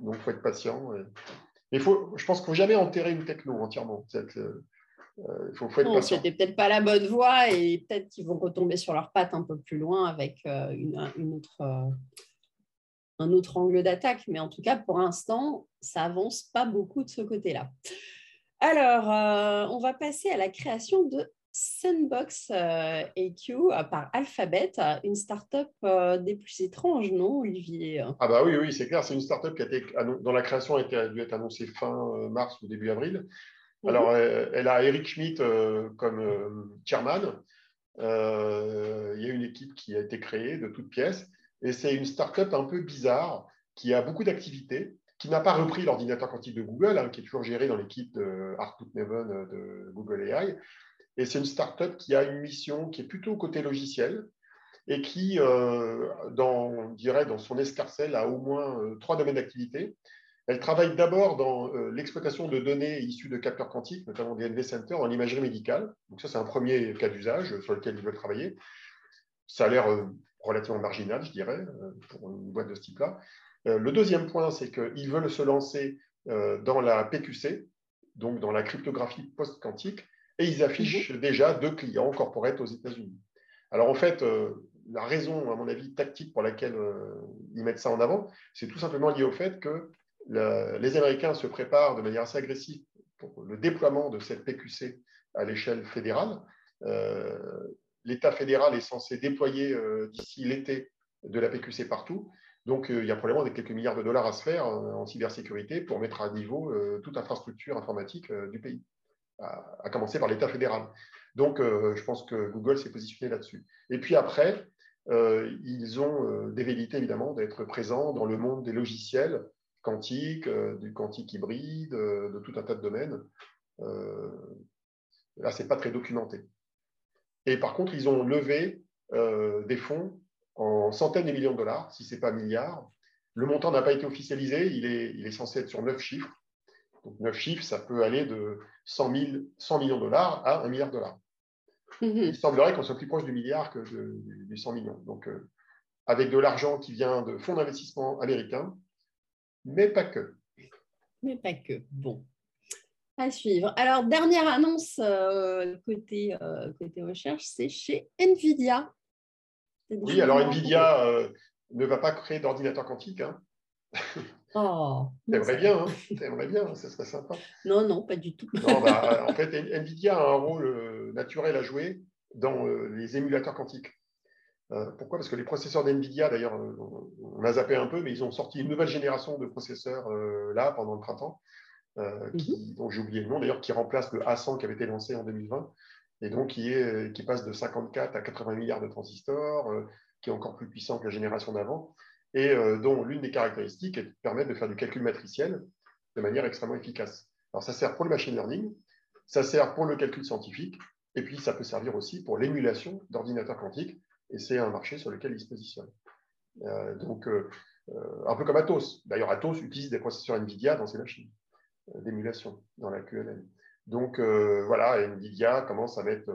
Donc, il faut être patient. Faut, je pense qu'il ne faut jamais enterrer une techno entièrement. Euh, il faut, faut être non, c'était peut-être pas la bonne voie et peut-être qu'ils vont retomber sur leurs pattes un peu plus loin avec une, autre, un autre angle d'attaque. Mais en tout cas, pour l'instant, ça avance pas beaucoup de ce côté-là. Alors, on va passer à la création de Sandbox euh, AQ euh, par Alphabet, une start-up euh, des plus étranges, non, Olivier? Ah bah oui, oui, c'est clair, c'est une start-up qui a été, dont la création a, dû être annoncée fin mars ou début avril. Mhm. Alors, elle, a Eric Schmidt comme chairman. il y a une équipe qui a été créée de toutes pièces. Et c'est une start-up un peu bizarre qui a beaucoup d'activités, qui n'a pas repris l'ordinateur quantique de Google, hein, qui est toujours géré dans l'équipe de Art Putnam de Google AI, et c'est une start-up qui a une mission qui est plutôt côté logiciel et qui, euh, dans, dirait, dans son escarcelle, a au moins euh, trois domaines d'activité. Elle travaille d'abord dans euh, l'exploitation de données issues de capteurs quantiques, notamment des NV Centers, en imagerie médicale. Donc ça, c'est un premier cas d'usage sur lequel ils veulent travailler. Ça a l'air relativement marginal, je dirais, pour une boîte de ce type-là. le deuxième point, c'est qu'ils veulent se lancer dans la PQC, donc dans la cryptographie post-quantique, et ils affichent mhm. déjà deux clients corporate aux États-Unis. Alors en fait, euh, la raison, à mon avis, tactique pour laquelle euh, ils mettent ça en avant, c'est tout simplement lié au fait que les Américains se préparent de manière assez agressive pour le déploiement de cette PQC à l'échelle fédérale. Euh, L'État fédéral est censé déployer d'ici l'été de la PQC partout. Donc, il y a probablement des quelques milliards de dollars à se faire en cybersécurité pour mettre à niveau toute infrastructure informatique du pays à, commencer par l'État fédéral. Donc, euh, je pense que Google s'est positionné là-dessus. Et puis après, euh, ils ont euh, des évidemment, d'être présents dans le monde des logiciels quantiques, du quantique hybride, de tout un tas de domaines. là, ce n'est pas très documenté. Et par contre, ils ont levé des fonds en centaines de millions de dollars, si ce n'est pas milliards. Le montant n'a pas été officialisé, il est, il est censé être sur neuf chiffres. Donc, neuf chiffres, ça peut aller de 100, millions de dollars à 1 milliard de dollars. Mhm. Il semblerait qu'on soit plus proche du milliard que des 100 millions. Donc, euh, avec de l'argent qui vient de fonds d'investissement américains, mais pas que. Mais pas que. Bon. À suivre. Alors, dernière annonce euh, côté, euh, côté recherche, c'est chez NVIDIA. Oui, alors NVIDIA ne va pas créer d'ordinateur quantique. Hein. [LAUGHS] Oh, T'aimerais bien, hein T'aimerais bien, ça serait sympa. Non, non, pas du tout. Bah, [LAUGHS] en fait, Nvidia a un rôle euh, naturel à jouer dans euh, les émulateurs quantiques. Euh, pourquoi? Parce que les processeurs d'NVIDIA, d'ailleurs, on a zappé un peu, mais ils ont sorti une nouvelle génération de processeurs là pendant le printemps, qui, mhm. dont j'ai oublié le nom d'ailleurs, qui remplace le A100 qui avait été lancé en 2020, et donc qui, est, qui passe de 54 à 80 milliards de transistors, qui est encore plus puissant que la génération d'avant et euh, dont l'une des caractéristiques est de permettre de faire du calcul matriciel de manière extrêmement efficace. Alors ça sert pour le machine learning, ça sert pour le calcul scientifique, et puis ça peut servir aussi pour l'émulation d'ordinateurs quantiques, et c'est un marché sur lequel il se positionne. Euh, donc, euh, un peu comme Atos. D'ailleurs, Atos utilise des processeurs NVIDIA dans ses machines d'émulation, dans la QLM. Donc, voilà, NVIDIA commence à mettre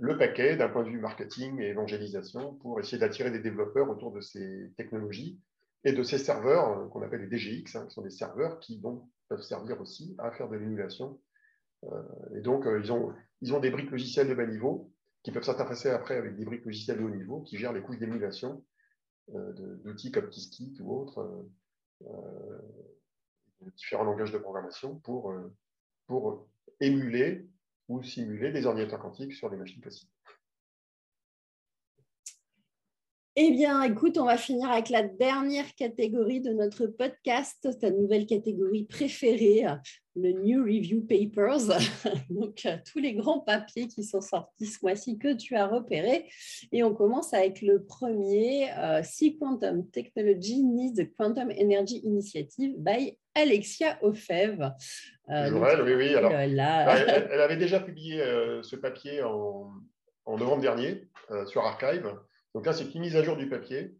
le paquet d'un point de vue marketing et évangélisation pour essayer d'attirer des développeurs autour de ces technologies et de ces serveurs euh, qu'on appelle les DGX, hein, qui sont des serveurs qui donc, peuvent servir aussi à faire de l'émulation. Euh, et donc, euh, ils, ont, ils ont des briques logicielles de bas niveau qui peuvent s'interfacer après avec des briques logicielles de haut niveau qui gèrent les couches d'émulation d'outils comme Qiskit ou autres, différents langages de programmation pour, pour émuler ou simuler des ordinateurs quantiques sur des machines classiques. Eh bien, écoute, on va finir avec la dernière catégorie de notre podcast, ta nouvelle catégorie préférée, le New Review Papers. [LAUGHS] Donc, tous les grands papiers qui sont sortis ce mois-ci que tu as repérés. Et on commence avec le premier, euh, Si Quantum Technology Needs a Quantum Energy Initiative by Alexia Ofev. Euh, oui, oui. Alors, [LAUGHS] elle, avait déjà publié euh, ce papier en, en novembre dernier sur Archive. Donc là, c'est une mise à jour du papier.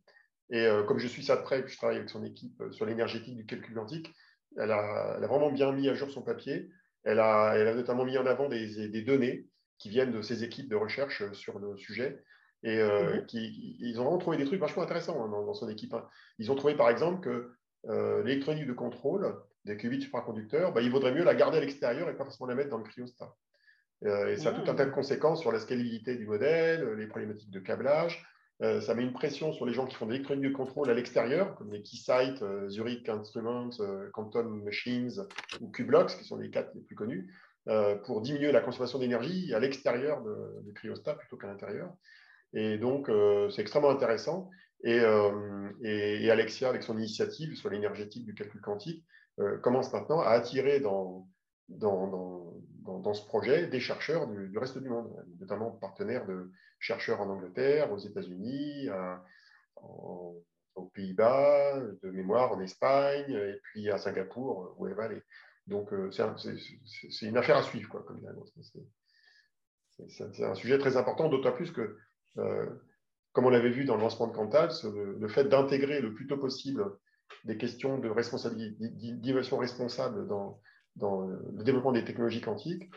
Et euh, comme je suis ça de près, que je travaille avec son équipe euh, sur l'énergétique du calcul quantique, elle a, vraiment bien mis à jour son papier. Elle a, notamment mis en avant des, données qui viennent de ses équipes de recherche euh, sur le sujet. Et mhm. qui, ils ont vraiment trouvé des trucs vachement intéressants hein, dans, son équipe. Hein. Ils ont trouvé par exemple que l'électronique de contrôle des qubits supraconducteurs, bah, il vaudrait mieux la garder à l'extérieur et pas forcément la mettre dans le cryostat. et ça a tout un tas de conséquences sur la scalabilité du modèle, les problématiques de câblage, euh, ça met une pression sur les gens qui font de l'électronique de contrôle à l'extérieur, comme les Keysight, euh, Zurich Instruments, euh, Quantum Machines ou Qublox, qui sont les quatre les plus connus, pour diminuer la consommation d'énergie à l'extérieur du cryostat plutôt qu'à l'intérieur. Et donc, c'est extrêmement intéressant. Et, Alexia, avec son initiative sur l'énergétique du calcul quantique, commence maintenant à attirer dans, dans, ce projet des chercheurs du, reste du monde, notamment partenaires de chercheurs en Angleterre, aux États-Unis, aux Pays-Bas, de mémoire en Espagne, et puis à Singapour, où elle va aller. Donc, euh, c'est une affaire à suivre, quoi, comme C'est un sujet très important, d'autant plus que, euh, comme on l'avait vu dans le lancement de Cantal, le, fait d'intégrer le plus tôt possible des questions de responsabilité, d'innovation responsable dans, dans le développement des technologies quantiques,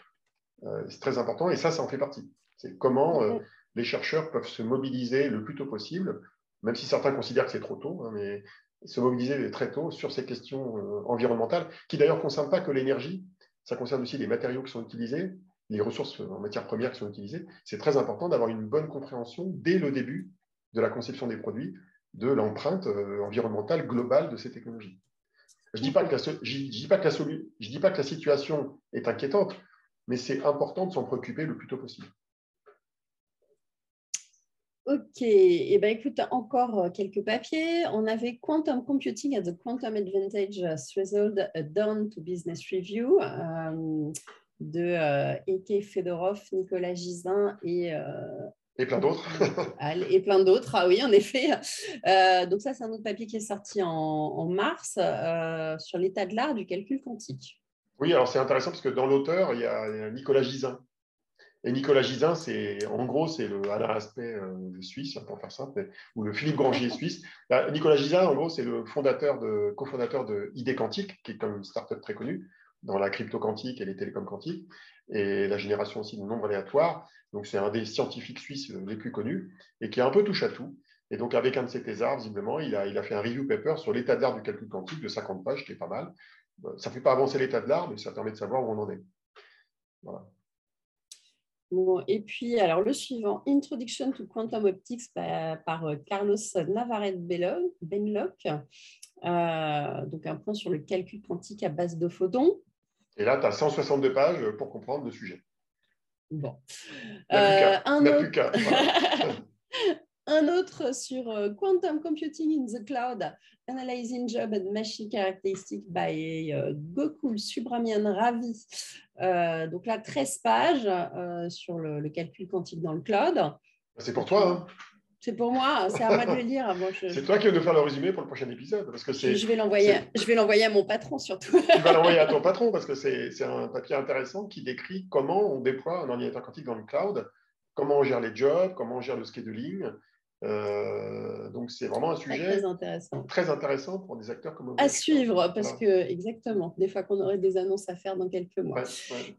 euh, c'est très important et ça, ça en fait partie. C'est comment euh, les chercheurs peuvent se mobiliser le plus tôt possible, même si certains considèrent que c'est trop tôt, hein, mais se mobiliser très tôt sur ces questions euh, environnementales, qui d'ailleurs ne concernent pas que l'énergie, ça concerne aussi les matériaux qui sont utilisés, les ressources en matières premières qui sont utilisées. C'est très important d'avoir une bonne compréhension dès le début de la conception des produits de l'empreinte environnementale globale de ces technologies. Je ne dis, pas que la, situation est inquiétante, mais c'est important de s'en préoccuper le plus tôt possible. Ok, eh ben, écoute, encore euh, quelques papiers. On avait Quantum Computing at the Quantum Advantage Threshold Down to Business Review euh, de euh, Eke Fedorov, Nicolas Gisin et et plein d'autres. et plein d'autres, ah oui, en effet. Euh, donc ça, c'est un autre papier qui est sorti en, mars euh, sur l'état de l'art du calcul quantique. Oui, alors c'est intéressant parce que dans l'auteur, il y a Nicolas Gisin. Et Nicolas Gisin, c'est en gros, c'est le Alain Aspect euh, suisse, pour faire simple, ou le Philippe Grangier suisse. Nicolas Gisin, en gros, c'est le fondateur de, cofondateur de ID Quantique, qui est comme une startup très connue dans la crypto quantique et les télécoms quantiques, et la génération aussi de nombres aléatoires. Donc, c'est un des scientifiques suisses les plus connus et qui est un peu touche à tout. Et donc, avec un de ses thésards, visiblement, il a, il a fait un review paper sur l'état de l'art du calcul quantique de 50 pages, qui est pas mal. Ça ne fait pas avancer l'état de l'art, mais ça permet de savoir où on en est. Bon, et puis, alors le suivant, Introduction to Quantum Optics par, euh, Carlos Navarrete Benlock. Euh, donc, un point sur le calcul quantique à base de photons. Et là, tu as 162 pages pour comprendre le sujet. Bon. Euh, un, autre... [LAUGHS] un, autre... sur euh, Quantum Computing in the Cloud, Analyzing Job and Machine Characteristics by uh, Gokul Subramanian Ravi. Euh, donc là, 13 pages sur le, le, calcul quantique dans le cloud. C'est pour toi. Hein c'est pour moi, c'est à moi de le lire. C'est toi qui vas nous faire le résumé pour le prochain épisode. Parce que je vais l'envoyer je vais l'envoyer à mon patron surtout. tu vas l'envoyer à ton patron parce que c'est un papier intéressant qui décrit comment on déploie un ordinateur quantique dans le cloud, comment on gère les jobs, comment on gère le scheduling, euh, donc c'est vraiment un sujet très intéressant. très intéressant pour des acteurs comme À suivre, parce que exactement, des fois qu'on aurait des annonces à faire dans quelques mois.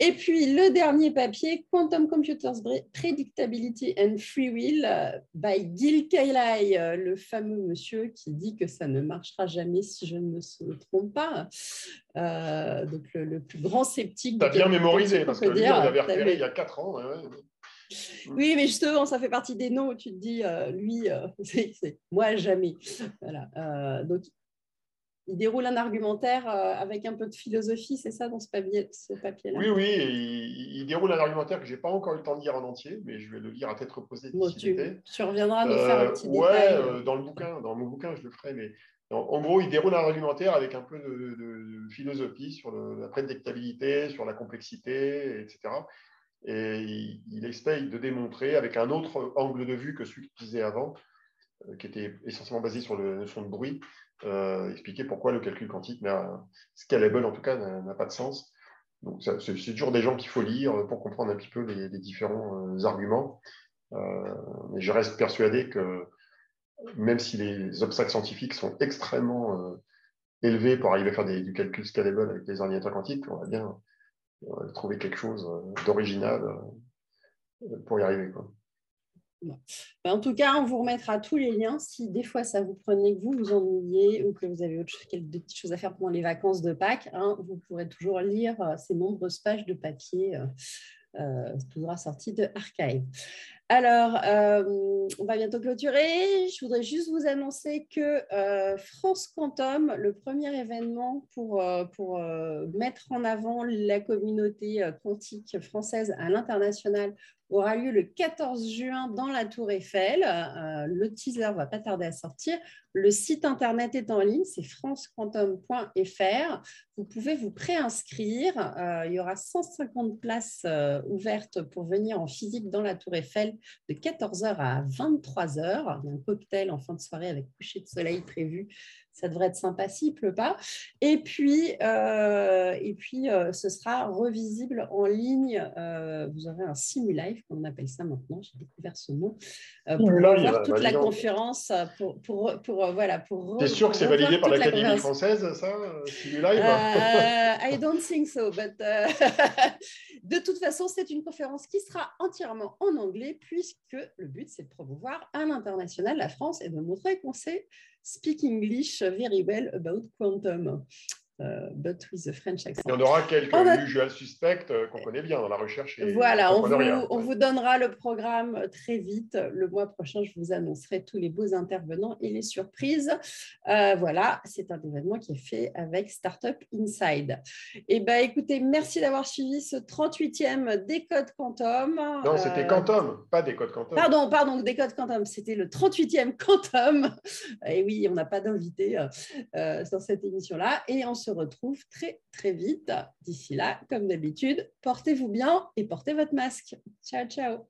Et puis le dernier papier, Quantum Computers Predictability and Free Will euh, by Gil Kailai, euh, le fameux monsieur qui dit que ça ne marchera jamais si je ne me trompe pas. donc le, plus grand sceptique. Tu as bien mémorisé, parce que lui, on l'avait repéré il y a 4 ans. Oui, mais justement, ça fait partie des noms où tu te dis, euh, lui, euh, [LAUGHS] c'est moi jamais. Voilà. Euh, donc, il déroule un argumentaire avec un peu de philosophie, c'est ça dans ce papier-là? Oui, oui, il, déroule un argumentaire que je n'ai pas encore eu le temps de lire en entier, mais je vais le lire à tête reposée. tu, tu, reviendras nous faire un petit ouais, dans le bouquin, dans mon bouquin, je le ferai, mais en, gros, il déroule un argumentaire avec un peu de, philosophie sur la prédictabilité, sur la complexité, etc. Et il, il, essaye de démontrer avec un autre angle de vue que celui qu'il disait avant, euh, qui était essentiellement basé sur la notion de bruit, euh, expliquer pourquoi le calcul quantique, scalable en tout cas, n'a pas de sens. Donc, c'est toujours des gens qu'il faut lire pour comprendre un petit peu les, différents euh, arguments. mais je reste persuadé que même si les obstacles scientifiques sont extrêmement élevés pour arriver à faire du calcul scalable avec les ordinateurs quantiques, on va bien trouver quelque chose d'original pour y arriver. Quoi. En tout cas, on vous remettra tous les liens. Si des fois ça vous prenait que vous vous ennuyez ou que vous avez autre chose, quelques petites choses à faire pendant les vacances de Pâques, hein, vous pourrez toujours lire euh, ces nombreuses pages de papier euh, euh, toujours sorties de Archive. Alors, euh, on va bientôt clôturer. Je voudrais juste vous annoncer que France Quantum, le premier événement pour, pour mettre en avant la communauté quantique française à l'international, aura lieu le 14 juin dans la Tour Eiffel. Euh, le teaser va pas tarder à sortir. Le site internet est en ligne, c'est francequantum.fr. Vous pouvez vous préinscrire. Euh, il y aura 150 places euh, ouvertes pour venir en physique dans la Tour Eiffel de 14h à 23h. Il y a un cocktail en fin de soirée avec coucher de soleil prévu ça devrait être sympa s'il ne pleut pas. Et puis, euh, et puis ce sera revisible en ligne. Vous aurez un simulive, comme on appelle ça maintenant, j'ai découvert ce mot, pour voir toute la conférence. Pour, pour, pour voilà, pour T'es sûr que c'est validé par l'Académie française, ça, simulive [LAUGHS] I don't think so, but [LAUGHS] de toute façon, c'est une conférence qui sera entièrement en anglais, puisque le but, c'est de promouvoir à l'international la France et de montrer qu'on sait speak English very well about quantum. Euh, but with a French accent. Il y en aura quelques a... usual suspects euh, qu'on connaît bien dans la recherche. voilà, on vous, on vous, donnera le programme très vite. Le mois prochain, je vous annoncerai tous les beaux intervenants et les surprises. Euh, voilà, c'est un événement qui est fait avec Startup Inside. Et eh ben, écoutez, merci d'avoir suivi ce 38e Décode Quantum. Non, c'était Quantum, pas Décode Quantum. Pardon, pardon, Décode Quantum, c'était le 38e Quantum. [LAUGHS] Et oui, on n'a pas d'invité dans cette émission-là. Et on se retrouve très très vite. D'ici là, comme d'habitude, portez-vous bien et portez votre masque. Ciao, ciao.